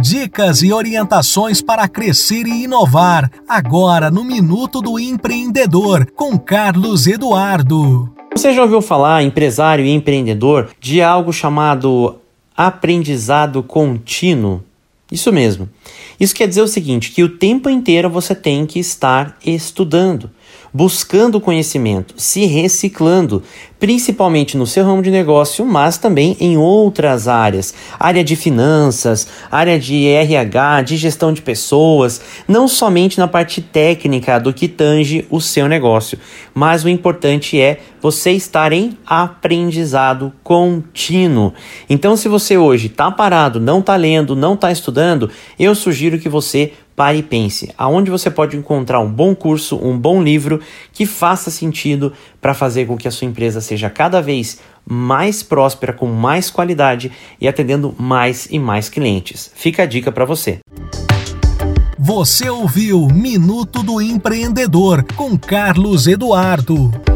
Dicas e orientações para crescer e inovar. Agora no Minuto do Empreendedor, com Carlos Eduardo. Você já ouviu falar, empresário e empreendedor, de algo chamado aprendizado contínuo? Isso mesmo. Isso quer dizer o seguinte: que o tempo inteiro você tem que estar estudando buscando conhecimento, se reciclando, principalmente no seu ramo de negócio, mas também em outras áreas, área de finanças, área de RH, de gestão de pessoas, não somente na parte técnica do que tange o seu negócio, mas o importante é você estar em aprendizado contínuo. Então, se você hoje está parado, não está lendo, não está estudando, eu sugiro que você pare e pense. Aonde você pode encontrar um bom curso, um bom livro que faça sentido para fazer com que a sua empresa seja cada vez mais próspera, com mais qualidade e atendendo mais e mais clientes. Fica a dica para você. Você ouviu Minuto do Empreendedor com Carlos Eduardo.